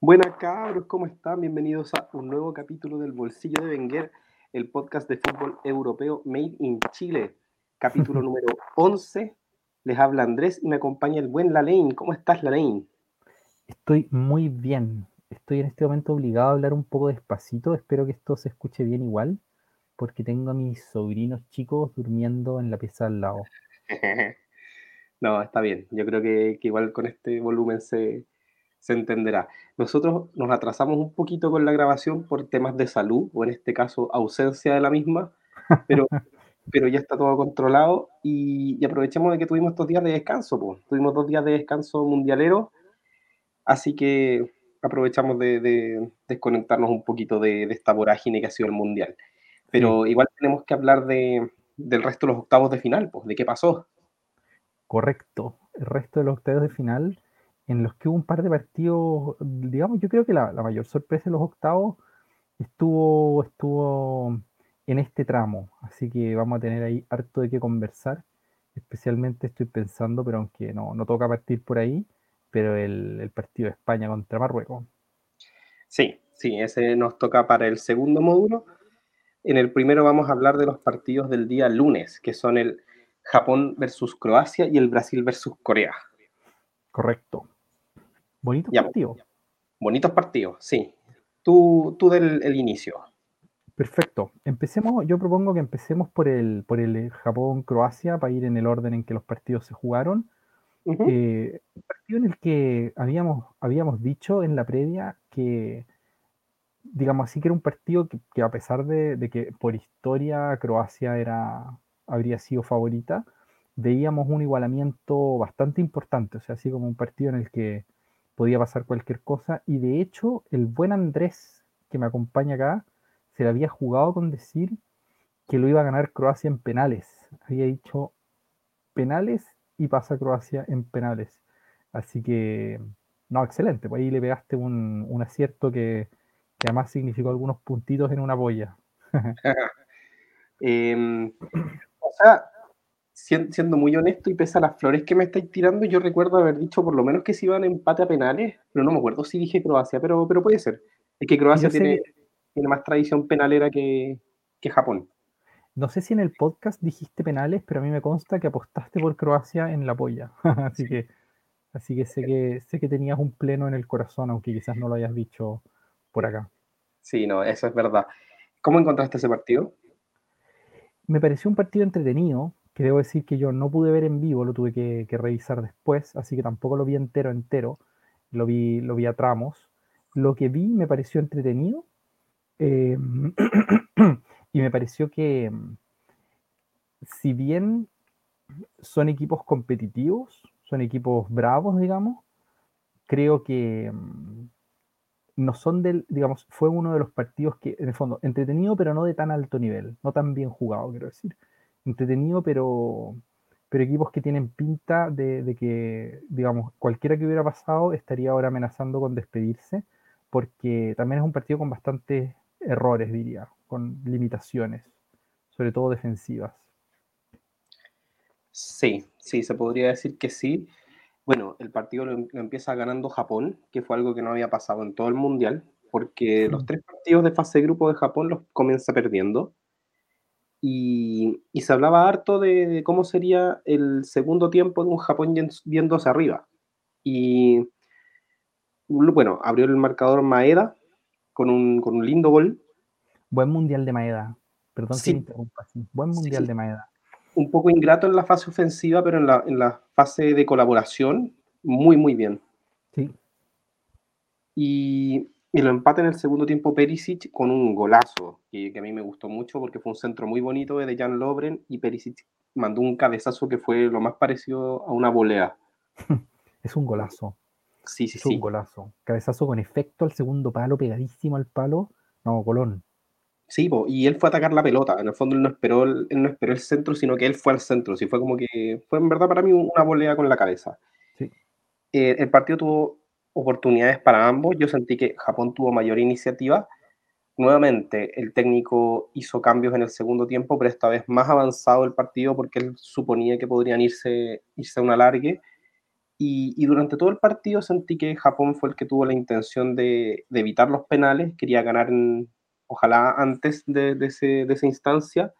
Buenas cabros, ¿cómo están? Bienvenidos a un nuevo capítulo del Bolsillo de Wenger, el podcast de fútbol europeo Made in Chile. Capítulo número 11. Les habla Andrés y me acompaña el buen Lalain. ¿Cómo estás, Lalain? Estoy muy bien. Estoy en este momento obligado a hablar un poco despacito. Espero que esto se escuche bien igual, porque tengo a mis sobrinos chicos durmiendo en la pieza al lado. no, está bien. Yo creo que, que igual con este volumen se, se entenderá. Nosotros nos atrasamos un poquito con la grabación por temas de salud, o en este caso ausencia de la misma, pero, pero ya está todo controlado y, aprovechemos de que tuvimos estos días de descanso, pues. tuvimos dos días de descanso mundialero, así que aprovechamos de, desconectarnos un poquito de, esta vorágine que ha sido el mundial. Pero igual tenemos que hablar de, del resto de los octavos de final, pues, de qué pasó. Correcto, el resto de los octavos de final en los que hubo un par de partidos, digamos, yo creo que la, mayor sorpresa de los octavos estuvo, estuvo en este tramo, así que vamos a tener ahí harto de qué conversar, especialmente estoy pensando, pero aunque no, no toca partir por ahí, pero el, partido de España contra Marruecos. Sí, sí, ese nos toca para el segundo módulo. En el primero vamos a hablar de los partidos del día lunes, que son el Japón versus Croacia y el Brasil versus Corea. Correcto. Bonitos partidos. Bonitos partidos, sí. Tú, tú del el inicio. Perfecto. Empecemos, yo propongo que empecemos por el, por el Japón-Croacia para ir en el orden en que los partidos se jugaron. Eh, un partido en el que habíamos, habíamos dicho en la previa que, digamos así, que era un partido que, a pesar de, de, que por historia Croacia era, habría sido favorita, veíamos un igualamiento bastante importante, o sea, así como un partido en el que podía pasar cualquier cosa. Y de hecho, el buen Andrés, que me acompaña acá, se le había jugado con decir que lo iba a ganar Croacia en penales. Había dicho penales y pasa Croacia en penales. Así que, no, excelente. Pues ahí le pegaste un, acierto que, además significó algunos puntitos en una boya. Em, o sea, siendo muy honesto y pese a las flores que me estáis tirando, yo recuerdo haber dicho por lo menos que se iban a empate a penales, pero no me acuerdo si dije Croacia, pero, pero puede ser. Es que Croacia tiene, tiene, más tradición penalera que, que, Japón. No sé si en el podcast dijiste penales, pero a mí me consta que apostaste por Croacia en la polla. así que, así que sé que sé que tenías un pleno en el corazón, aunque quizás no lo hayas dicho por acá. Sí, no, eso es verdad. ¿Cómo encontraste ese partido? Me pareció un partido entretenido, que debo decir que yo no pude ver en vivo, lo tuve que, revisar después, así que tampoco lo vi entero, entero, lo vi, lo vi a tramos. Lo que vi me pareció entretenido em, y me pareció que si bien son equipos competitivos, son equipos bravos, digamos, creo que em, no son del, digamos, fue uno de los partidos que, en el fondo, entretenido, pero no de tan alto nivel, no tan bien jugado, quiero decir entretenido, pero, pero equipos que tienen pinta de, que, digamos, cualquiera que hubiera pasado estaría ahora amenazando con despedirse, porque también es un partido con bastantes errores, diría, con limitaciones, sobre todo defensivas. Sí, sí, se podría decir que sí. Bueno, el partido lo, empieza ganando Japón, que fue algo que no había pasado en todo el Mundial, porque los tres partidos de fase de grupo de Japón los comienza perdiendo. Y, se hablaba harto de, cómo sería el segundo tiempo de un Japón viendo hacia arriba. Y bueno, abrió el marcador Maeda con un, con un lindo gol. Buen mundial de Maeda. Perdón sí. interrumpa. Buen mundial de Maeda. Un poco ingrato en la fase ofensiva, pero en la, en la fase de colaboración, muy, muy bien. Sí. Y y lo empata en el segundo tiempo Perisic con un golazo, que, a mí me gustó mucho porque fue un centro muy bonito de Jan Lobren y Perisic mandó un cabezazo que fue lo más parecido a una volea. Es un golazo. Sí, sí, es sí. un golazo. Cabezazo con efecto al segundo palo, pegadísimo al palo. No, Colón. Sí, y él fue a atacar la pelota. En el fondo él no esperó el, no esperó el centro, sino que él fue al centro. Sí, fue como que fue en verdad para mí una volea con la cabeza. Sí. Eh, el partido tuvo oportunidades para ambos. Yo sentí que Japón tuvo mayor iniciativa. Nuevamente, el técnico hizo cambios en el segundo tiempo, pero esta vez más avanzado el partido porque él suponía que podrían irse, irse a un alargue. Y, durante todo el partido sentí que Japón fue el que tuvo la intención de, evitar los penales, quería ganar ojalá antes de, esa instancia.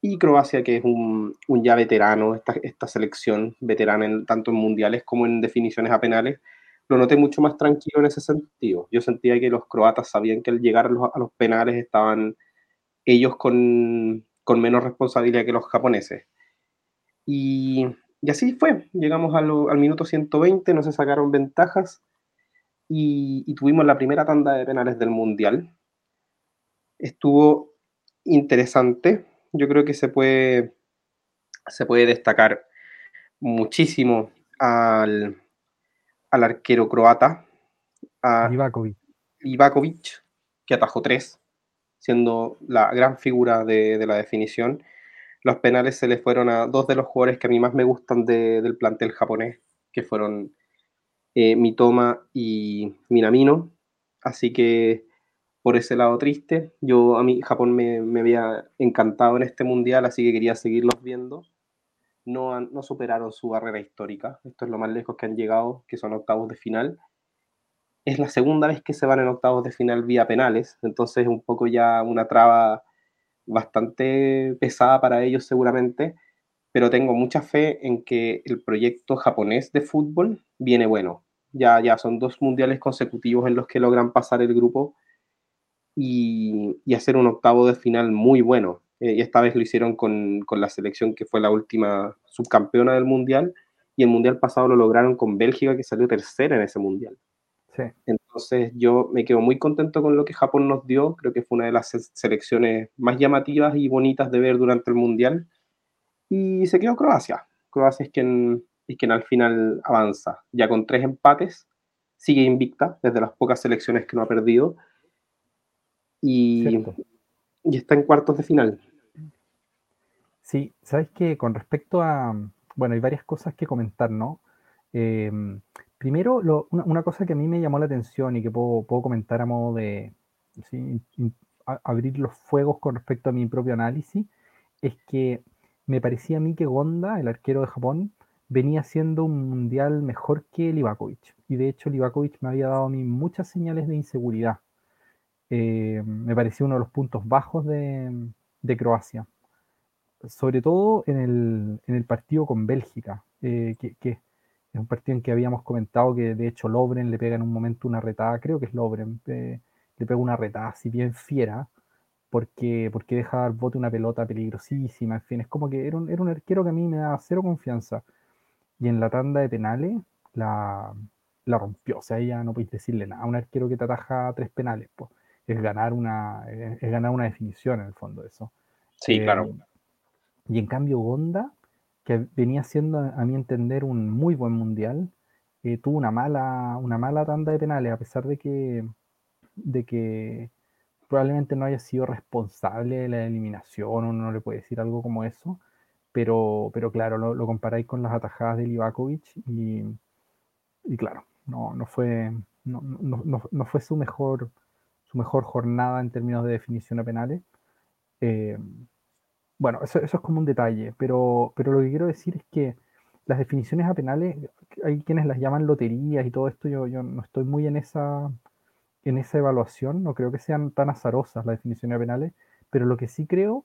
Y Croacia, que es un, ya veterano, esta, esta selección veterana en, tanto en mundiales como en definiciones a penales, lo noté mucho más tranquilo en ese sentido. Yo sentía que los croatas sabían que al llegar a los, penales estaban ellos con, con, menos responsabilidad que los japoneses. Y, y así fue. Llegamos al minuto 120, no se sacaron ventajas y, y tuvimos la primera tanda de penales del Mundial. Estuvo interesante. Yo creo que se puede, se puede destacar muchísimo al, al arquero croata, a Ivakovic. que atajó tres, siendo la gran figura de, la definición. Los penales se le fueron a dos de los jugadores que a mí más me gustan del plantel japonés, que fueron eh, Mitoma y Minamino. Así que por ese lado triste, yo a mí Japón me, me había encantado en este mundial, así que quería seguirlos viendo no, no superaron su barrera histórica. Esto es lo más lejos que han llegado, que son octavos de final. Es la segunda vez que se van en octavos de final vía penales, entonces es un poco ya una traba bastante pesada para ellos seguramente, pero tengo mucha fe en que el proyecto japonés de fútbol viene bueno. Ya, ya son dos mundiales consecutivos en los que logran pasar el grupo y, y hacer un octavo de final muy bueno. Eh, y esta vez lo hicieron con, con, la selección que fue la última subcampeona del Mundial, y el Mundial pasado lo lograron con Bélgica, que salió tercera en ese Mundial. Sí. Entonces yo me quedo muy contento con lo que Japón nos dio, creo que fue una de las selecciones más llamativas y bonitas de ver durante el Mundial, y se quedó Croacia. Croacia es quien, es quien al final avanza, ya con tres empates, sigue invicta desde las pocas selecciones que no ha perdido, y, y está en cuartos de final. Sí, sabes que con respecto a, bueno, hay varias cosas que comentar, ¿no? Em, primero, una, cosa que a mí me llamó la atención y que puedo, comentar a modo de abrir los fuegos con respecto a mi propio análisis, es que me parecía a mí que Gonda, el arquero de Japón, venía siendo un mundial mejor que Livakovic. Y de hecho, Livakovic me había dado a mí muchas señales de inseguridad. Eh, me pareció uno de los puntos bajos de, Croacia sobre todo en el, partido con Bélgica, eh, que, es un partido en que habíamos comentado que de hecho Lobren le pega en un momento una retada, creo que es Lobren, eh, le pega una retada así bien fiera, porque, porque deja dar bote una pelota peligrosísima, en fin, es como que era un, arquero que a mí me da cero confianza. Y en la tanda de penales la, rompió, o sea, ya no podéis decirle nada a un arquero que te ataja tres penales, pues es ganar una, es, ganar una definición en el fondo eso. Sí, claro. Eh, y en cambio Gonda, que venía siendo a mi entender un muy buen mundial, eh, tuvo una mala, una mala tanda de penales, a pesar de que, de que probablemente no haya sido responsable de la eliminación, uno no le puede decir algo como eso, pero, pero claro, lo, comparáis con las atajadas de Livakovic y, y claro, no, no, fue, no, no, fue su mejor, su mejor jornada en términos de definición a penales. Eh, bueno, eso, es como un detalle, pero, pero lo que quiero decir es que las definiciones a penales, hay quienes las llaman loterías y todo esto, yo, yo no estoy muy en esa, en esa evaluación, no creo que sean tan azarosas las definiciones a penales, pero lo que sí creo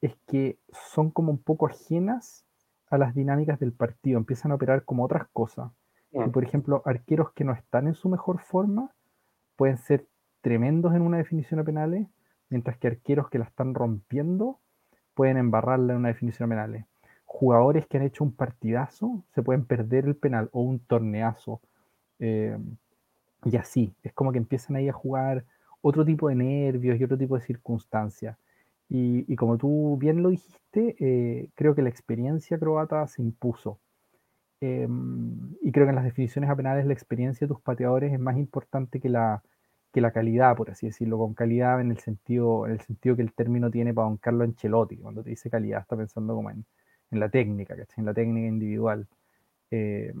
es que son como un poco ajenas a las dinámicas del partido, empiezan a operar como otras cosas. Y, por ejemplo, arqueros que no están en su mejor forma pueden ser tremendos en una definición a penales, mientras que arqueros que la están rompiendo pueden embarrarle en una definición penal. Jugadores que han hecho un partidazo se pueden perder el penal o un torneazo. Eh, y así, es como que empiezan ahí a jugar otro tipo de nervios y otro tipo de circunstancias. Y, como tú bien lo dijiste, eh, creo que la experiencia croata se impuso. Em, y creo que en las definiciones a penales la experiencia de tus pateadores es más importante que la, que la calidad, por así decirlo, con calidad en el sentido, en el sentido que el término tiene para don Carlos Ancelotti, cuando te dice calidad está pensando como en, la técnica, En la técnica individual. Eh,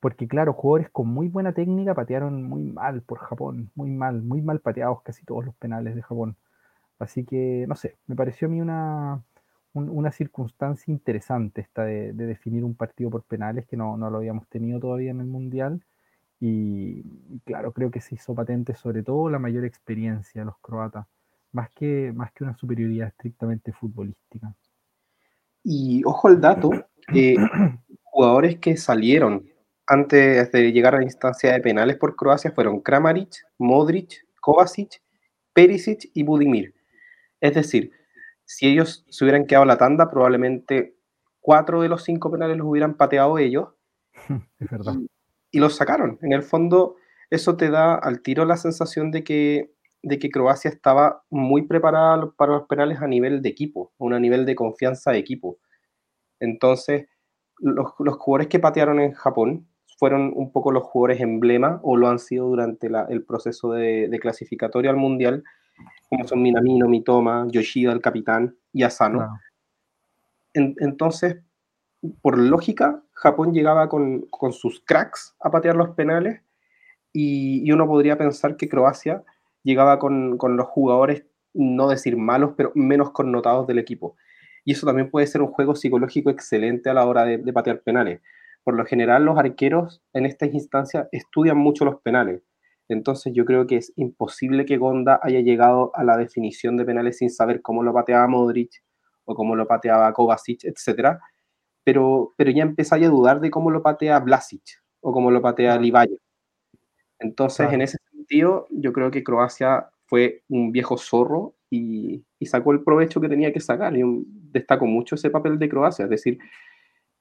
porque claro, jugadores con muy buena técnica patearon muy mal por Japón, muy mal, muy mal pateados casi todos los penales de Japón. Así que, no sé, me pareció a mí una, una circunstancia interesante esta de, definir un partido por penales que no, lo habíamos tenido todavía en el Mundial. Y, claro, creo que se hizo patente sobre todo la mayor experiencia de los croatas, más que, más que una superioridad estrictamente futbolística. Y ojo al dato, eh, jugadores que salieron antes de llegar a la instancia de penales por Croacia fueron Kramaric, Modric, Kovacic, Perisic y Budimir. Es decir, si ellos se hubieran quedado en la tanda, probablemente cuatro de los cinco penales los hubieran pateado ellos. Es verdad. Y, los sacaron. En el fondo, eso te da al tiro la sensación de que, de que Croacia estaba muy preparada para los penales a nivel de equipo, a nivel de confianza de equipo. Entonces, los, los jugadores que patearon en Japón fueron un poco los jugadores emblema o lo han sido durante el proceso de, de clasificatorio al Mundial como son Minamino, Mitoma, Yoshida, el capitán, y Asano. entonces, por lógica, Japón llegaba con, sus cracks a patear los penales y, uno podría pensar que Croacia llegaba con, los jugadores, no decir malos, pero menos connotados del equipo. Y eso también puede ser un juego psicológico excelente a la hora de, de patear penales. Por lo general, los arqueros en estas instancias estudian mucho los penales entonces yo creo que es imposible que Gonda haya llegado a la definición de penales sin saber cómo lo pateaba Modric o cómo lo pateaba Kovacic, etc. Pero, pero ya empezáis a dudar de cómo lo patea Vlasic o cómo lo patea Livaja. Entonces, en ese sentido, yo creo que Croacia fue un viejo zorro y, sacó el provecho que tenía que sacar. Y destaco mucho ese papel de Croacia, es decir,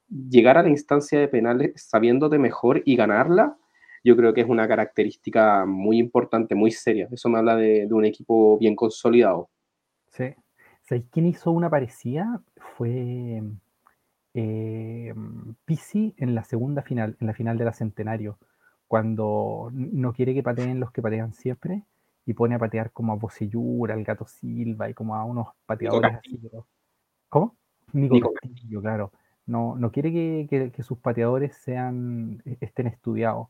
llegar a la instancia de penales sabiéndote mejor y ganarla yo creo que es una característica muy importante, muy seria. Eso me habla de, un equipo bien consolidado. Sí. ¿Sabéis quién hizo una parecida? Fue Pisi en la segunda final, en la final de la Centenario, cuando no quiere que pateen los que patean siempre y pone a patear como a Bocellur, al Gato Silva y como a unos pateadores así. ¿Cómo? Nico, Castillo, claro. No, no quiere que, que, sus pateadores sean, estén estudiados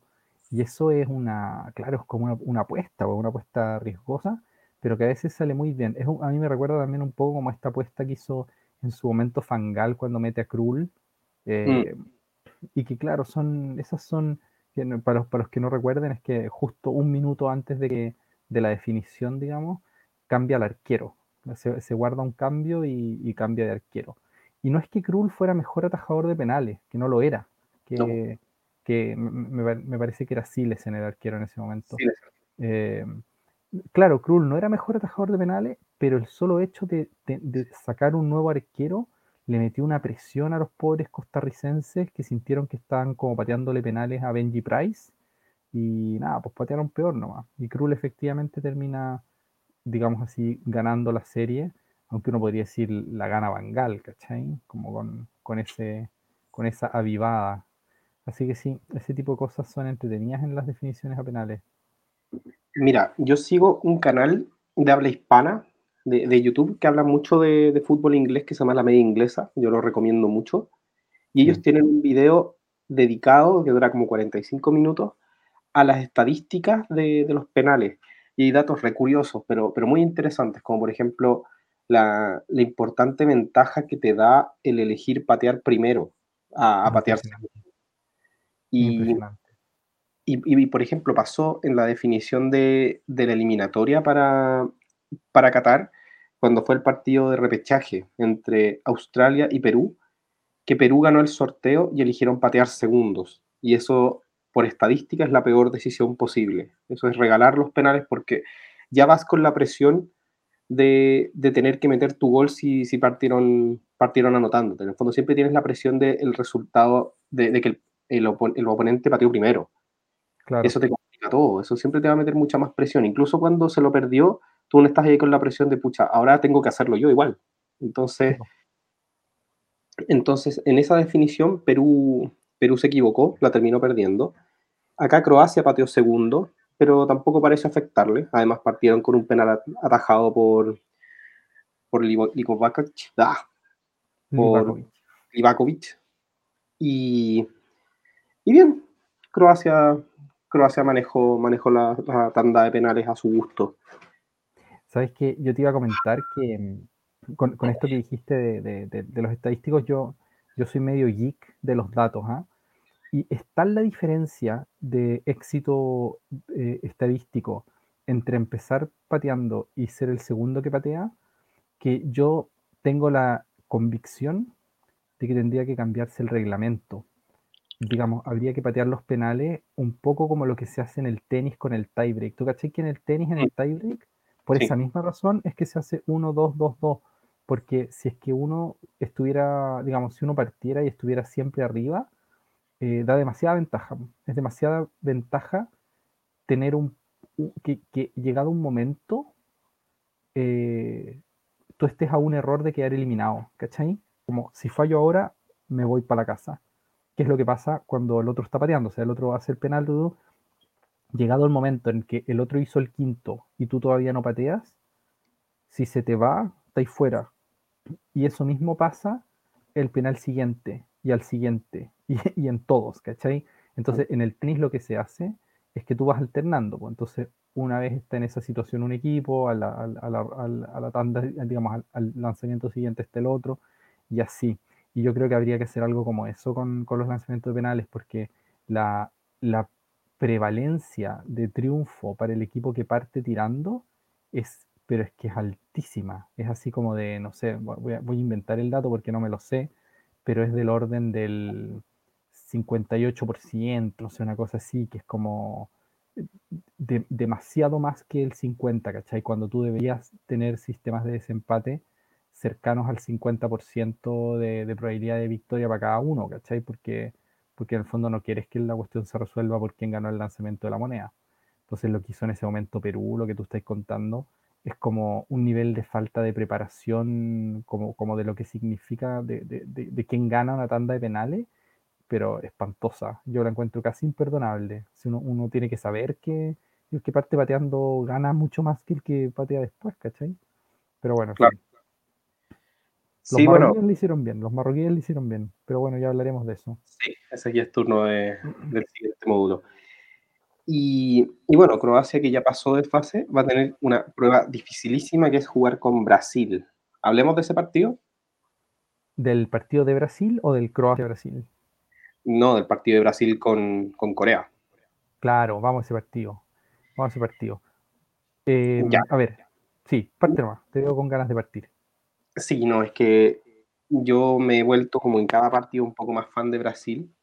y eso es una, claro, es como una, apuesta, o una apuesta riesgosa, pero que a veces sale muy bien. Es a mí me recuerda también un poco como esta apuesta que hizo en su momento Fangal cuando mete a Krull. Eh, mm. Y que claro, son, esas son, para los, para los que no recuerden, es que justo un minuto antes de, que, de la definición, digamos, cambia al arquero. Se, guarda un cambio y, cambia de arquero. Y no es que Krull fuera mejor atajador de penales, que no lo era. Que, que me, parece que era Siles en el arquero en ese momento. Eh, claro, Krull no era mejor atajador de penales, pero el solo hecho de, sacar un nuevo arquero le metió una presión a los pobres costarricenses que sintieron que estaban como pateándole penales a Benji Price. Y nada, pues patearon peor nomás. Y Krull efectivamente termina, digamos así, ganando la serie, aunque uno podría decir la gana Bangal, ¿cachai? Como con, con, ese, con esa avivada Así que sí, ese tipo de cosas son entretenidas en las definiciones a penales. Mira, yo sigo un canal de habla hispana de, YouTube que habla mucho de, fútbol inglés que se llama La Media Inglesa, yo lo recomiendo mucho. Y ellos tienen un video dedicado, que dura como 45 minutos, a las estadísticas de, los penales. Y hay datos recuriosos, pero, pero muy interesantes, como por ejemplo la, importante ventaja que te da el elegir patear primero a, a patear segundo. Y, y, por ejemplo, pasó en la definición de, la eliminatoria para, para Qatar, cuando fue el partido de repechaje entre Australia y Perú, que Perú ganó el sorteo y eligieron patear segundos. Y eso, por estadística, es la peor decisión posible. Eso es regalar los penales porque ya vas con la presión de, tener que meter tu gol si, si partieron, partieron anotándote. En el fondo siempre tienes la presión del resultado, de, de, que el, el, oponente pateó primero. Eso te complica todo, eso siempre te va a meter mucha más presión. Incluso cuando se lo perdió, tú no estás ahí con la presión de, pucha, ahora tengo que hacerlo yo igual. Entonces, entonces en esa definición, Perú, Perú se equivocó, la terminó perdiendo. Acá Croacia pateó segundo, pero tampoco parece afectarle. Además, partieron con un penal atajado por, por Livakovic. Ah, por Livakovic. Y y bien, Croacia, Croacia manejó, manejó la, tanda de penales a su gusto. Sabes que yo te iba a comentar que, con, esto que dijiste de, los estadísticos, yo, yo soy medio geek de los datos, ¿ah? Y está la diferencia de éxito eh, estadístico entre empezar pateando y ser el segundo que patea, que yo tengo la convicción de que tendría que cambiarse el reglamento. Digamos, habría que patear los penales un poco como lo que se hace en el tenis con el tiebreak. ¿Tú caché que en el tenis, en el tiebreak, por esa misma razón es que se hace 1, 2, 2, 2? Porque si es que uno estuviera, digamos, si uno partiera y estuviera siempre arriba, eh, da demasiada ventaja. Es demasiada ventaja tener un, que, llegado un momento, eh, tú estés a un error de quedar eliminado, ¿cachai? Como si fallo ahora, me voy para la casa. ¿Qué es lo que pasa cuando el otro está pateando? O sea, el otro hace el penal, tú, llegado el momento en que el otro hizo el quinto y tú todavía no pateas, si se te va, estáis fuera. Y eso mismo pasa el penal siguiente y al siguiente y, en todos, ¿cachai? Entonces, en el tenis lo que se hace es que tú vas alternando. Pues. Entonces, una vez está en esa situación un equipo, a la, a la, a la, tanda, digamos, al, lanzamiento siguiente está el otro, y así. Y yo creo que habría que hacer algo como eso con, con los lanzamientos penales, porque la, la prevalencia de triunfo para el equipo que parte tirando es, pero es que es altísima. Es así como de, no sé, voy a, inventar el dato porque no me lo sé, pero es del orden del 58%, no sé, una cosa así, que es como demasiado más que el 50, ¿cachai? Cuando tú deberías tener sistemas de desempate cercanos al 50% de, de, probabilidad de victoria para cada uno, ¿cachai? Porque, porque en el fondo no quieres que la cuestión se resuelva por quién ganó el lanzamiento de la moneda. Entonces lo que hizo en ese momento Perú, lo que tú estás contando, es como un nivel de falta de preparación, como, como de lo que significa de, de, de quién gana una tanda de penales, pero espantosa. Yo la encuentro casi imperdonable. Si uno, uno tiene que saber que el que parte pateando gana mucho más que el que patea después, ¿cachai? Pero bueno, claro. Los marroquíes lo hicieron bien, los marroquíes lo hicieron bien, pero bueno, ya hablaremos de eso. Sí, ese ya es turno del siguiente módulo. Y, y, bueno, Croacia que ya pasó de fase va a tener una prueba dificilísima que es jugar con Brasil. ¿Hablemos de ese partido? ¿Del partido de Brasil o del Croacia-Brasil? No, del partido de Brasil con, Corea. Claro, vamos a ese partido. Vamos a ese partido. Eh, a ver, sí, parte nomás. Te veo con ganas de partir. Sí, no, es que yo me he vuelto como en cada partido un poco más fan de Brasil.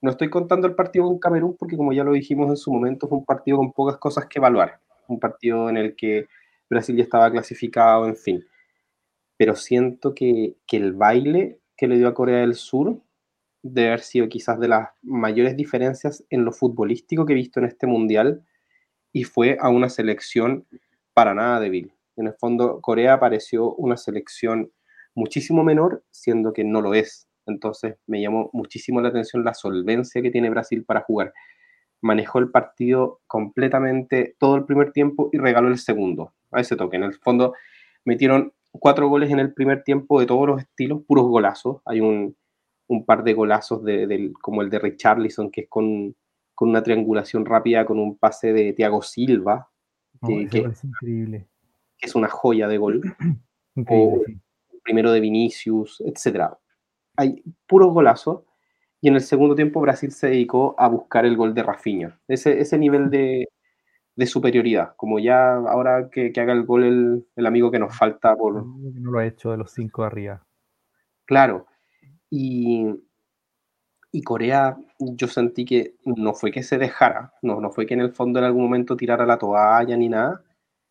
No estoy contando el partido con Camerún porque como ya lo dijimos en su momento, fue un partido con pocas cosas que evaluar. Un partido en el que Brasil ya estaba clasificado, en fin. Pero siento que, que el baile que le dio a Corea del Sur de haber sido quizás de las mayores diferencias en lo futbolístico que he visto en este mundial y fue a una selección para nada débil. En el fondo, Corea pareció una selección muchísimo menor, siendo que no lo es. Entonces, me llamó muchísimo la atención la solvencia que tiene Brasil para jugar. Manejó el partido completamente todo el primer tiempo y regaló el segundo a ese toque. En el fondo, metieron cuatro goles en el primer tiempo de todos los estilos, puros golazos. Hay un, un par de golazos de, como el de Richarlison, que es con, una triangulación rápida con un pase de Thiago Silva, oh, que, es increíble. Que es una joya de gol. o primero de Vinicius, etc. Hay puros golazos. Y en el segundo tiempo Brasil se dedicó a buscar el gol de Rafinha. Ese, ese nivel de, superioridad. Como ya ahora que, haga el gol el, el, amigo que nos falta por... No lo ha hecho de los cinco de arriba. Claro. Y, y Corea, yo sentí que no fue que se dejara, no, no fue que en el fondo en algún momento tirara la toalla ni nada.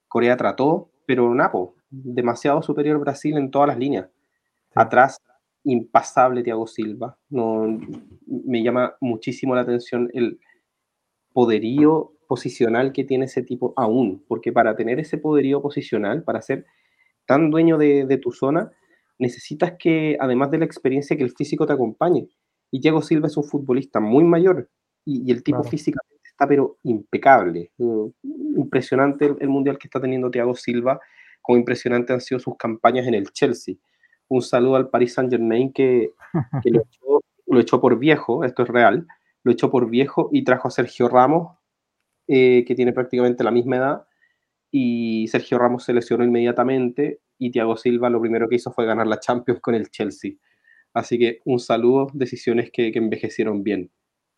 Corea trató, pero Napo, demasiado superior Brasil en todas las líneas. Atrás, impasable Thiago Silva. No, me llama muchísimo la atención el poderío posicional que tiene ese tipo aún, porque para tener ese poderío posicional, para ser tan dueño de, de tu zona, necesitas que, además de la experiencia, que el físico te acompañe. Y Thiago Silva es un futbolista muy mayor y, el tipo físicamente está pero impecable. Uh, impresionante el, mundial que está teniendo Thiago Silva, como impresionante han sido sus campañas en el Chelsea. Un saludo al Paris Saint Germain que, lo, echó, por viejo, esto es real, lo echó por viejo y trajo a Sergio Ramos, eh, que tiene prácticamente la misma edad, y Sergio Ramos se lesionó inmediatamente y Thiago Silva lo primero que hizo fue ganar la Champions con el Chelsea. Así que un saludo, decisiones que, que envejecieron bien.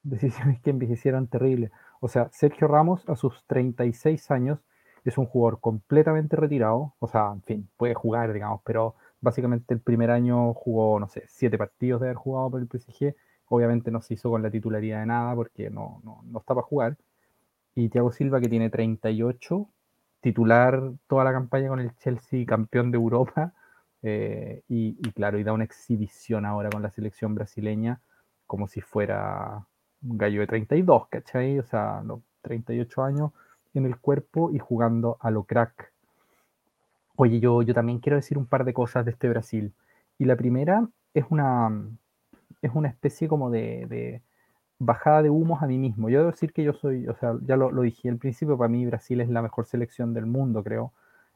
Decisiones que envejecieron terrible. O sea, Sergio Ramos a sus 36 años es un jugador completamente retirado, o sea, en fin, puede jugar, digamos, pero básicamente el primer año jugó, no sé, siete partidos de haber jugado por el PSG, obviamente no se hizo con la titularidad de nada porque no, no, no está para jugar, y Thiago Silva que tiene 38, titular toda la campaña con el Chelsea, campeón de Europa, eh, y, claro, y da una exhibición ahora con la selección brasileña como si fuera un gallo de 32, ¿cachai? O sea, los 38 años en el cuerpo y jugando a lo crack. Oye, yo, yo también quiero decir un par de cosas de este Brasil. Y la primera es una, es una especie como de, bajada de humos a mí mismo. Yo debo decir que yo soy, o sea, ya lo, dije al principio, para mí Brasil es la mejor selección del mundo, creo.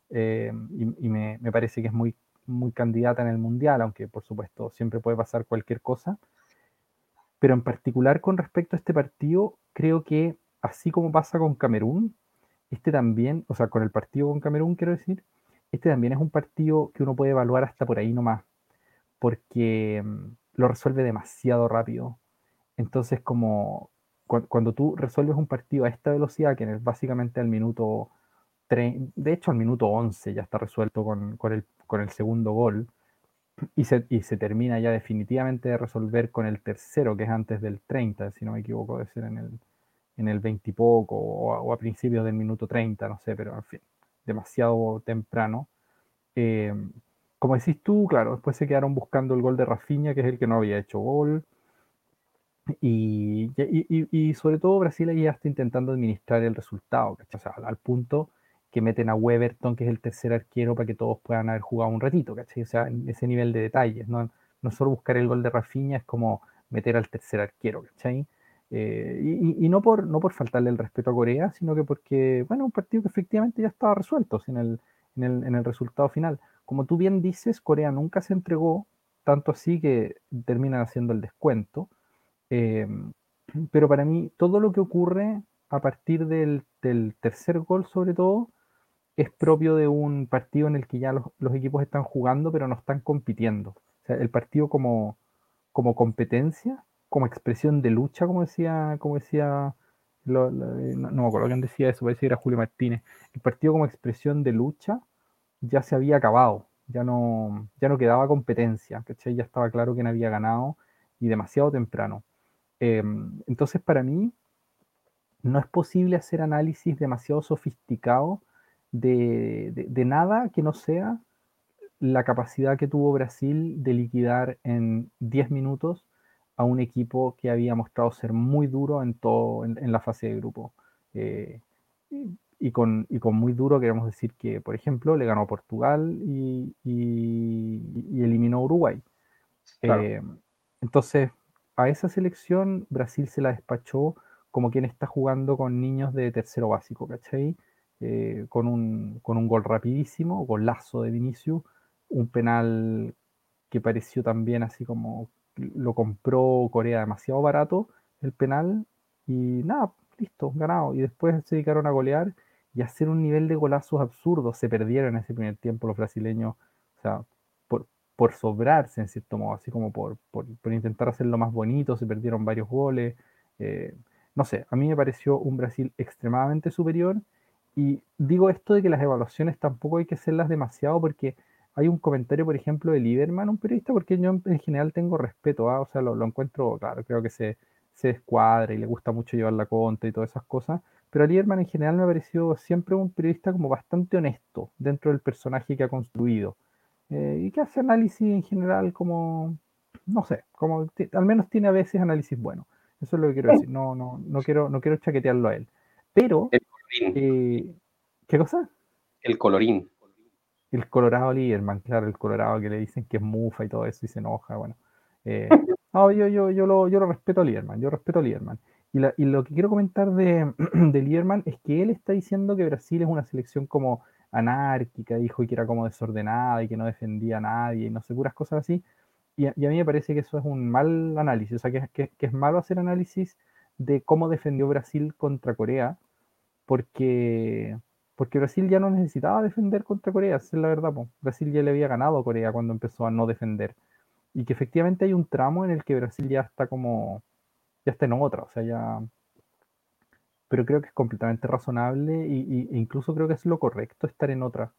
Eh, y, me, me, parece que es muy, muy candidata en el Mundial, aunque por supuesto siempre puede pasar cualquier cosa. Pero en particular con respecto a este partido, creo que así como pasa con Camerún, este también, o sea, con el partido con Camerún, quiero decir, este también es un partido que uno puede evaluar hasta por ahí nomás, porque mm, lo resuelve demasiado rápido. Entonces, como cuando tú resuelves un partido a esta velocidad, que es básicamente al minuto, de hecho al minuto 11 ya está resuelto con, el, con el segundo gol, y se, y se, termina ya definitivamente de resolver con el tercero, que es antes del 30, si no me equivoco, debe ser en el, en el 20 y poco o, a principios del minuto 30, no sé, pero en fin, demasiado temprano. Eh, como decís tú, claro, después se quedaron buscando el gol de Rafinha, que es el que no había hecho gol. Y, y, sobre todo Brasil ahí ya está intentando administrar el resultado, O sea, al punto que meten a Weberton, que es el tercer arquero, para que todos puedan haber jugado un ratito, ¿cachai? O sea, ese nivel de detalles, ¿no? No solo buscar el gol de Rafinha, es como meter al tercer arquero, ¿cachai? Eh, y, no, por, no por faltarle el respeto a Corea, sino que porque, bueno, un partido que efectivamente ya estaba resuelto en el, en el, en el resultado final. Como tú bien dices, Corea nunca se entregó, tanto así que terminan haciendo el descuento. Eh, pero para mí, todo lo que ocurre a partir del, del, tercer gol, sobre todo, es propio de un partido en el que ya los, equipos están jugando, pero no están compitiendo. O sea, el partido como, como competencia como expresión de lucha, como decía, como decía, no, me acuerdo quién decía eso, parece que era Julio Martínez. El partido como expresión de lucha ya se había acabado, ya no, ya no quedaba competencia, ¿cachai? Ya estaba claro quién había ganado y demasiado temprano. Em, entonces, para mí, no es posible hacer análisis demasiado sofisticado de, de, nada que no sea la capacidad que tuvo Brasil de liquidar en 10 minutos a un equipo que había mostrado ser muy duro en todo en, la fase de grupo. Eh, y, con, y con muy duro queremos decir que, por ejemplo, le ganó a Portugal y, eliminó a Uruguay. Eh, entonces, a esa selección Brasil se la despachó como quien está jugando con niños de tercero básico, ¿cachai? Eh, con, un, con un gol rapidísimo, golazo de Vinicius, un penal que pareció también así como lo compró Corea demasiado barato el penal y nada, listo, ganado. Y después se dedicaron a golear y hacer un nivel de golazos absurdos. Se perdieron en ese primer tiempo los brasileños, o sea, por, por sobrarse en cierto modo, así como por, por, intentar hacerlo más bonito, se perdieron varios goles. Eh, no sé, a mí me pareció un Brasil extremadamente superior. Y digo esto de que las evaluaciones tampoco hay que hacerlas demasiado porque hay un comentario, por ejemplo, de Lieberman, un periodista, porque yo en, general tengo respeto, ¿ah? o sea, lo, encuentro, claro, creo que se, se descuadra y le gusta mucho llevar la conta y todas esas cosas, pero a Lieberman en general me ha parecido siempre un periodista como bastante honesto dentro del personaje que ha construido eh, y que hace análisis en general como, no sé, como al menos tiene a veces análisis bueno. Eso es lo que quiero decir, no, no, no, quiero, no quiero chaquetearlo a él. Pero, ¿qué cosa? El colorín el Colorado Lieberman, claro, el Colorado que le dicen que es mufa y todo eso y se enoja, bueno. Eh, no, yo, yo, yo, lo, yo lo respeto a Lieberman, yo respeto a Lieberman. Y, y lo que quiero comentar de, de Lieberman es que él está diciendo que Brasil es una selección como anárquica, dijo, y que era como desordenada y que no defendía a nadie y no sé, puras cosas así. Y a, mí me parece que eso es un mal análisis, o sea, que, que, que es malo hacer análisis de cómo defendió Brasil contra Corea, porque porque Brasil ya no necesitaba defender contra Corea, esa es la verdad. Brasil ya le había ganado a Corea cuando empezó a no defender. Y que efectivamente hay un tramo en el que Brasil ya está como, ya está en otra, o sea, ya... Pero creo que es completamente razonable y, e incluso creo que es lo correcto estar en otra.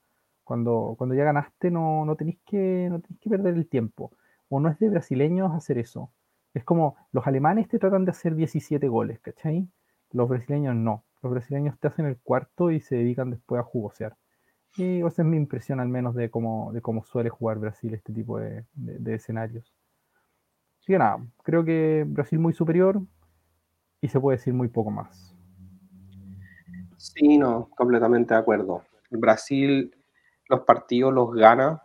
Cuando, cuando ya ganaste no, no, tenéis que, no tenéis que perder el tiempo. O no es de brasileños hacer eso. Es como los alemanes te tratan de hacer 17 goles, ¿cachai? Los brasileños no. Los brasileños te hacen el cuarto y se dedican después a jugosear. Y esa es mi impresión al menos de cómo, de cómo suele jugar Brasil este tipo de, escenarios. Así que nada, creo que Brasil muy superior y se puede decir muy poco más. Sí, no, completamente de acuerdo. Brasil los partidos los gana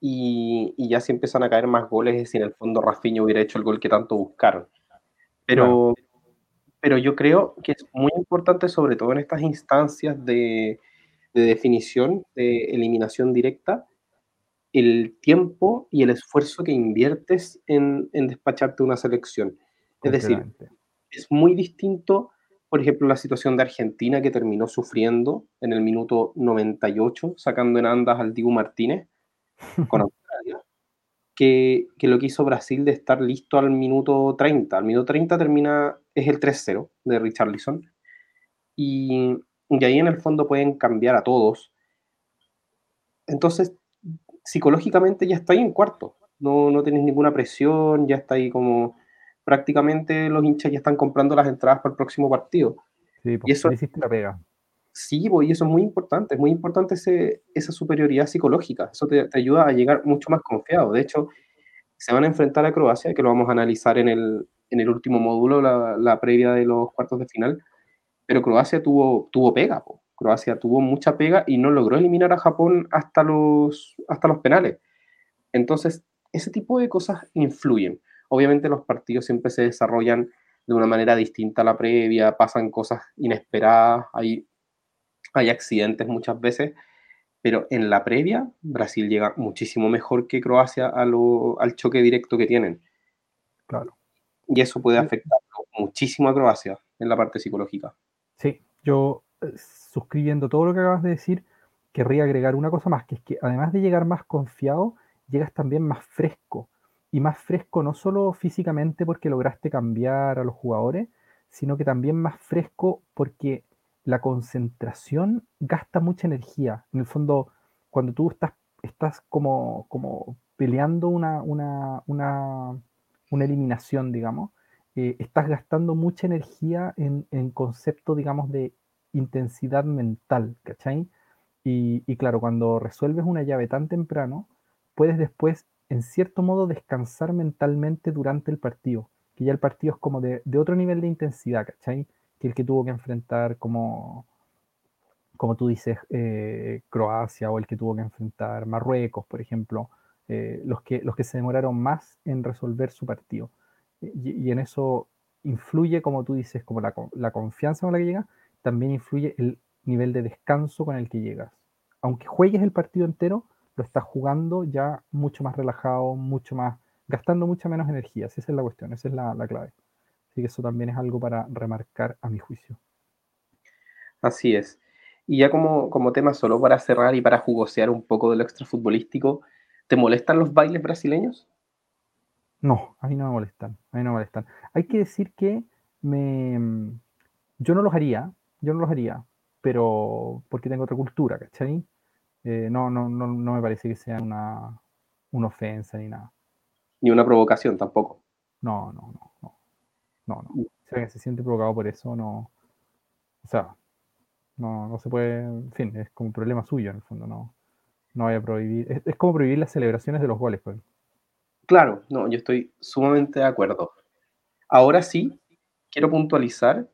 y, ya se empiezan a caer más goles si en el fondo Rafinha hubiera hecho el gol que tanto buscaron. Pero, pero yo creo que es muy importante, sobre todo en estas instancias de, definición, de eliminación directa, el tiempo y el esfuerzo que inviertes en, despacharte una selección. Es decir, es muy distinto, por ejemplo, la situación de Argentina que terminó sufriendo en el minuto 98, sacando en andas al Dibu Martínez con Australia, que, lo que hizo Brasil de estar listo al minuto 30. Al minuto 30 termina, es el 3-0 de Richarlison. Y, y ahí en el fondo pueden cambiar a todos. Entonces, psicológicamente ya está ahí en cuarto. No, no tenés ninguna presión, ya está ahí como prácticamente los hinchas ya están comprando las entradas para el próximo partido. Sí, pues, y eso hiciste la pega. Sí, pues, y eso es muy importante, es muy importante ese, esa superioridad psicológica, eso te, ayuda a llegar mucho más confiado. De hecho, se van a enfrentar a Croacia, que lo vamos a analizar en el, en el último módulo, la, la, previa de los cuartos de final, pero Croacia tuvo, tuvo pega, Croacia tuvo mucha pega y no logró eliminar a Japón hasta los, hasta los penales. Entonces, ese tipo de cosas influyen. Obviamente los partidos siempre se desarrollan de una manera distinta a la previa, pasan cosas inesperadas, hay hay accidentes muchas veces, pero en la previa Brasil llega muchísimo mejor que Croacia al choque directo que tienen. Claro. Y eso puede afectar muchísimo a Croacia en la parte psicológica. Sí, yo eh, suscribiendo todo lo que acabas de decir, querría agregar una cosa más, que es que además de llegar más confiado, llegas también más fresco. Y más fresco no solo físicamente porque lograste cambiar a los jugadores, sino que también más fresco porque la concentración gasta mucha energía. En el fondo, cuando tú estás, estás como, como peleando una, una, una, eliminación, digamos, eh, estás gastando mucha energía en, en, concepto, digamos, de intensidad mental, ¿cachai? Y, y, claro, cuando resuelves una llave tan temprano, puedes después, en cierto modo, descansar mentalmente durante el partido, que ya el partido es como de, de otro nivel de intensidad, ¿cachai? que el que tuvo que enfrentar como, como tú dices, eh, Croacia o el que tuvo que enfrentar Marruecos, por ejemplo, eh, los, que, los que se demoraron más en resolver su partido. Y, en eso influye, como tú dices, como la, la confianza con la que llegas, también influye el nivel de descanso con el que llegas. Aunque juegues el partido entero, lo estás jugando ya mucho más relajado, mucho más, gastando mucha menos energía. Esa es la cuestión, esa es la, la clave que eso también es algo para remarcar a mi juicio. Así es. Y ya como, como tema solo para cerrar y para jugosear un poco de lo extrafutbolístico, ¿te molestan los bailes brasileños? No, a mí no me molestan, a mí no me molestan. Hay que decir que me, yo no los haría, yo no los haría, pero porque tengo otra cultura, ¿cachai? Eh, no, no, no, no me parece que sea una, una ofensa ni nada. Ni una provocación tampoco. No, no, no, no. No, no. O sea, que se siente provocado por eso, no. O sea, no, no se puede. En fin, es como un problema suyo en el fondo, no. No vaya a prohibir. Es, como prohibir las celebraciones de los goles, pues. Claro, no, yo estoy sumamente de acuerdo. Ahora sí, quiero puntualizar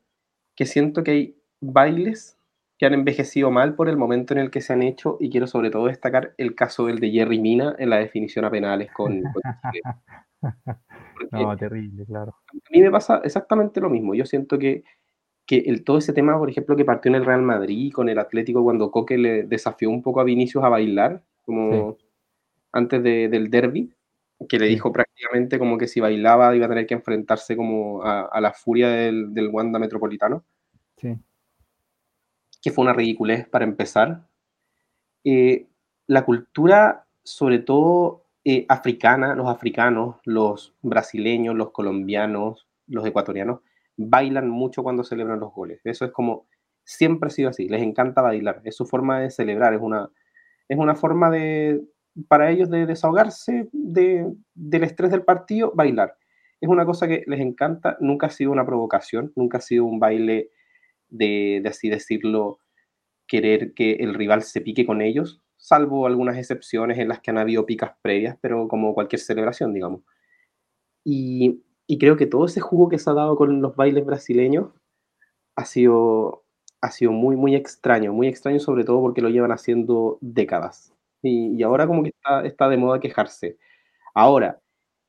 que siento que hay bailes que han envejecido mal por el momento en el que se han hecho y quiero sobre todo destacar el caso del de Jerry Mina en la definición a penales con, con no, terrible, claro. A mí me pasa exactamente lo mismo. Yo siento que, que el, todo ese tema, por ejemplo, que partió en el Real Madrid con el Atlético cuando Coque le desafió un poco a Vinicius a bailar, como antes del derby, que le dijo prácticamente como que si bailaba iba a tener que enfrentarse como a, la furia del, del Wanda Metropolitano. Sí. que fue una ridiculez para empezar. Eh, la cultura, sobre todo eh, africana, los africanos, los brasileños, los colombianos, los ecuatorianos, bailan mucho cuando celebran los goles. Eso es como, siempre ha sido así, les encanta bailar, es su forma de celebrar, es una, es una forma de, para ellos de desahogarse de, del estrés del partido, bailar. Es una cosa que les encanta, nunca ha sido una provocación, nunca ha sido un baile de, de así decirlo, querer que el rival se pique con ellos, salvo algunas excepciones en las que han habido picas previas, pero como cualquier celebración, digamos. Y, y creo que todo ese jugo que se ha dado con los bailes brasileños ha sido, ha sido muy, muy extraño, muy extraño sobre todo porque lo llevan haciendo décadas. Y, ahora como que está, de moda quejarse. Ahora,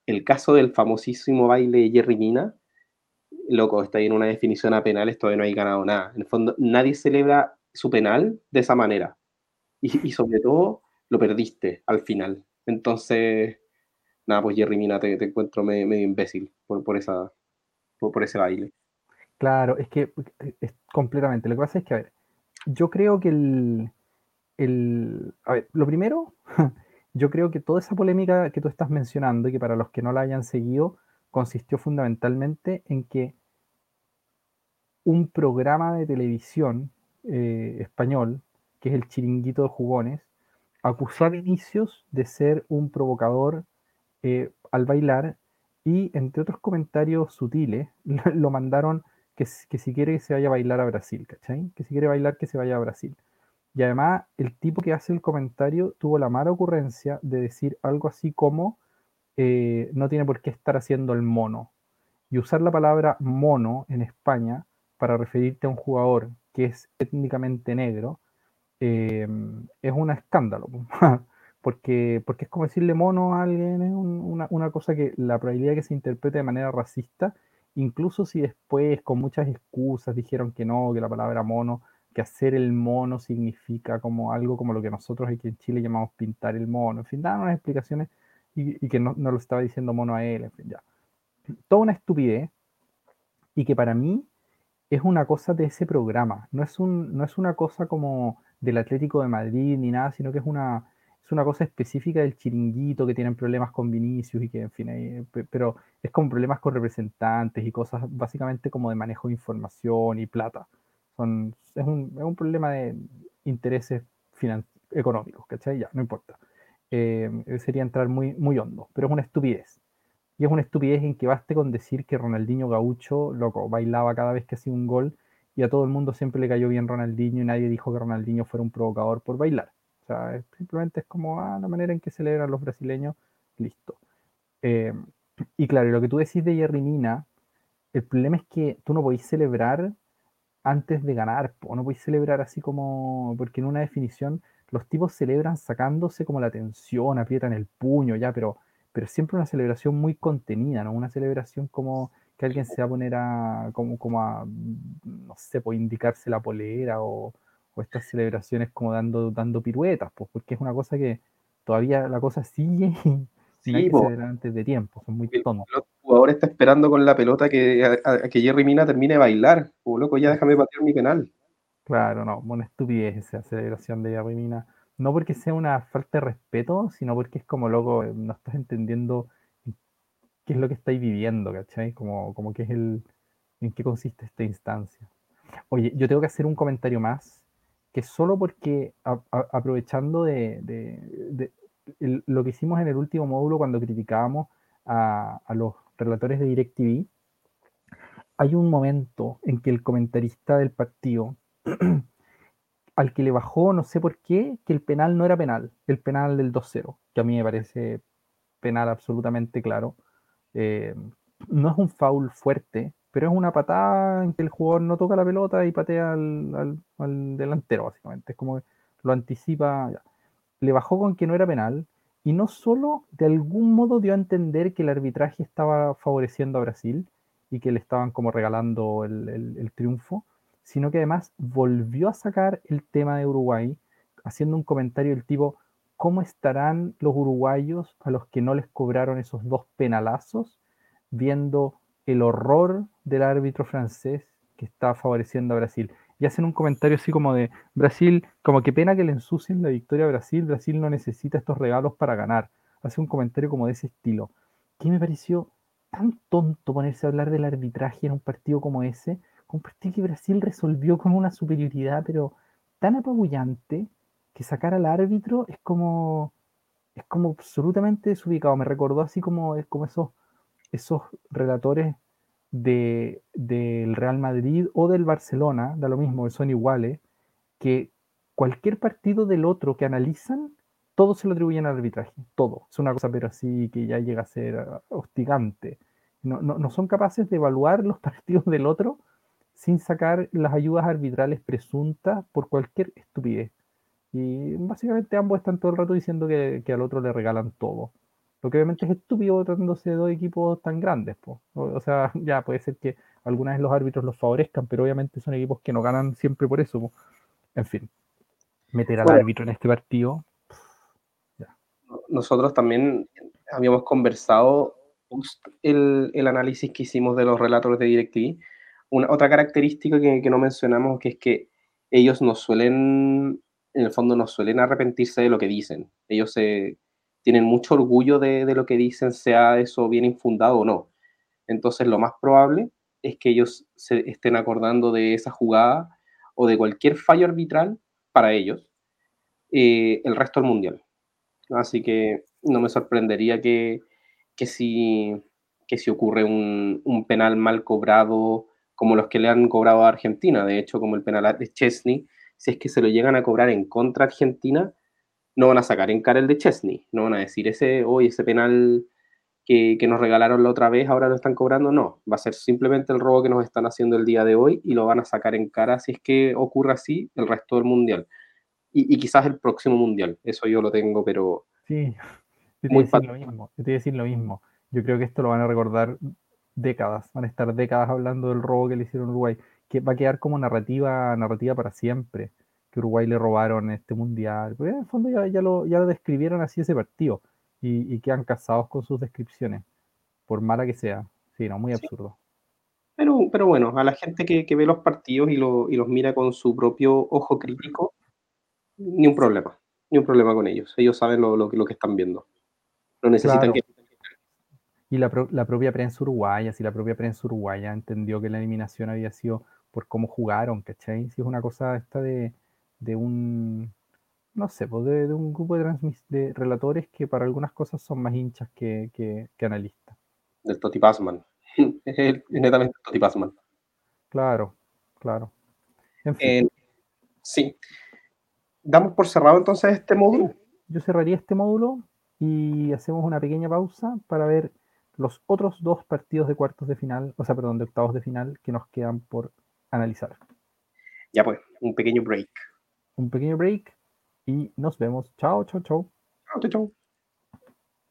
el caso del famosísimo baile Jerry Mina, loco, está ahí en una definición a penales, todavía no hay ganado nada. En el fondo, nadie celebra su penal de esa manera. Y sobre todo, lo perdiste al final. Entonces, nada, pues Jerry Mina te, te encuentro medio, medio, imbécil por, por, esa, por, por, ese baile. Claro, es que es completamente. Lo que pasa es que, a ver, yo creo que el, el a ver, lo primero, yo creo que toda esa polémica que tú estás mencionando y que para los que no la hayan seguido, consistió fundamentalmente en que un programa de televisión eh, español, que es el Chiringuito de Jugones, acusó a Vinicius de ser un provocador eh, al bailar y entre otros comentarios sutiles lo mandaron que, si quiere que se vaya a bailar a Brasil, ¿cachai? Que si quiere bailar que se vaya a Brasil. Y además el tipo que hace el comentario tuvo la mala ocurrencia de decir algo así como eh, no tiene por qué estar haciendo el mono. Y usar la palabra mono en España para referirte a un jugador que es étnicamente negro eh, es un escándalo. porque, porque es como decirle mono a alguien, es un, una, una, cosa que la probabilidad de que se interprete de manera racista, incluso si después con muchas excusas dijeron que no, que la palabra mono, que hacer el mono significa como algo como lo que nosotros aquí en Chile llamamos pintar el mono, en fin, daban unas explicaciones y, y que no, no, lo estaba diciendo mono a él, en fin, ya. Toda una estupidez y que para mí es una cosa de ese programa, no es, un, no es una cosa como del Atlético de Madrid ni nada, sino que es una, es una cosa específica del chiringuito, que tienen problemas con Vinicius y que, en fin, pero es como problemas con representantes y cosas básicamente como de manejo de información y plata. Son, es, un, es un problema de intereses económicos, ¿cachai? Ya, no importa. Eh, sería entrar muy, muy hondo, pero es una estupidez. Y es una estupidez en que baste con decir que Ronaldinho Gaucho, loco, bailaba cada vez que hacía un gol y a todo el mundo siempre le cayó bien Ronaldinho y nadie dijo que Ronaldinho fuera un provocador por bailar. O sea, simplemente es como ah, la manera en que celebran los brasileños, listo. Eh, y claro, lo que tú decís de Jerry el problema es que tú no podéis celebrar antes de ganar, o no podéis celebrar así como, porque en una definición los tipos celebran sacándose como la tensión, aprietan el puño, ya, pero, pero siempre una celebración muy contenida, ¿no? Una celebración como que alguien se va a poner a, como, como no sé, por indicarse la polera o, o estas celebraciones como dando, dando piruetas, pues, porque es una cosa que todavía la cosa sigue y sí, hay que celebrar antes de tiempo, son muy tontos. El jugador está esperando con la pelota que, a, a que Jerry Mina termine de bailar, o loco, ya déjame patear mi penal. Claro, no, una estupidez esa celebración de Jerry Mina. No porque sea una falta de respeto, sino porque es como loco, no estás entendiendo qué es lo que estáis viviendo, ¿cachai? Como, como que es el, en qué consiste esta instancia. Oye, yo tengo que hacer un comentario más que solo porque aprovechando de, lo que hicimos en el último módulo cuando criticábamos a, a, los relatores de DirecTV, hay un momento en que el comentarista del partido, al que le bajó, no sé por qué, que el penal no era penal, el penal del 2-0, que a mí me parece penal absolutamente claro. Eh, no es un foul fuerte, pero es una patada en que el jugador no toca la pelota y patea al, delantero, básicamente. Es como lo anticipa. Le bajó con que no era penal y no solo de algún modo dio a entender que el arbitraje estaba favoreciendo a Brasil y que le estaban como regalando el triunfo, sino que además volvió a sacar el tema de Uruguay, haciendo un comentario del tipo, ¿cómo estarán los uruguayos a los que no les cobraron esos dos penalazos, viendo el horror del árbitro francés que está favoreciendo a Brasil. y hacen un comentario así como de Brasil, como que pena que le ensucien la victoria a Brasil, Brasil no necesita estos regalos para ganar. Hace un comentario como de ese estilo. Que me pareció tan tonto ponerse a hablar del arbitraje en un partido como ese, un partido que Brasil resolvió con una superioridad, pero tan apabullante que sacar al árbitro es como es como absolutamente desubicado. Me recordó así como, como esos, esos relatores de, del Real Madrid o del Barcelona, da lo mismo, son iguales, que cualquier partido del otro que analizan, todo se lo atribuyen al arbitraje, todo. Es una cosa, pero así que ya llega a ser ah, hostigante. No, no, no son capaces de evaluar los partidos del otro sin sacar las ayudas arbitrales presuntas por cualquier estupidez. Y básicamente ambos están todo el rato diciendo que, que al otro le regalan todo. Lo que obviamente es estúpido tratándose de dos equipos tan grandes. O, sea, ya puede ser que algunas vez los árbitros los favorezcan, pero obviamente son equipos que no ganan siempre por eso. En fin, meter al árbitro en este partido. Nosotros también habíamos conversado el, el, análisis que hicimos de los relatores de DirecTV. Una, otra característica que, que no mencionamos, que es que ellos no suelen, en el fondo, no suelen arrepentirse de lo que dicen. Ellos se tienen mucho orgullo de, lo que dicen, sea eso bien infundado o no. Entonces, lo más probable es que ellos se estén acordando de esa jugada o de cualquier fallo arbitral para ellos eh, el resto del mundial. Así que no me sorprendería que, que, si, que si ocurre un, un, penal mal cobrado como los que le han cobrado a Argentina, de hecho como el penal de Chesney, si es que se lo llegan a cobrar en contra Argentina, no van a sacar en cara el de Chesney, no van a decir ese, hoy ese penal que, nos regalaron la otra vez, ahora lo están cobrando, no, va a ser simplemente el robo que nos están haciendo el día de hoy y lo van a sacar en cara si es que ocurre así el resto del mundial. Y, quizás el próximo mundial, eso yo lo tengo, pero... Sí, yo te, decir lo mismo, yo te voy a decir lo mismo. Yo creo que esto lo van a recordar décadas, van a estar décadas hablando del robo que le hicieron a Uruguay, que va a quedar como narrativa, narrativa para siempre que Uruguay le robaron este mundial. Porque en el fondo ya, lo, ya lo describieron así ese partido y, quedan casados con sus descripciones, por mala que sea. Sí, no, muy absurdo. Pero, pero bueno, a la gente que, ve los partidos y, los mira con su propio ojo crítico, ni un problema, ni un problema con ellos. Ellos saben lo, lo, que están viendo. No necesitan que... Y la, la, propia prensa uruguaya, si la propia prensa uruguaya entendió que la eliminación había sido por cómo jugaron, ¿cachai? Si es una cosa esta de, de un, no sé, pues de, un grupo de, de, relatores que para algunas cosas son más hinchas que, que, analistas. Del Toti Passman. es netamente Toti Passman. Claro, claro. Eh, sí. ¿Damos por cerrado entonces este módulo? Yo cerraría este módulo y hacemos una pequeña pausa para ver los otros dos partidos de cuartos de final, o sea, perdón, de octavos de final que nos quedan por analizar. Ya pues, un pequeño break un pequeño break y nos vemos. Chao, chao, chao. Chao, chao.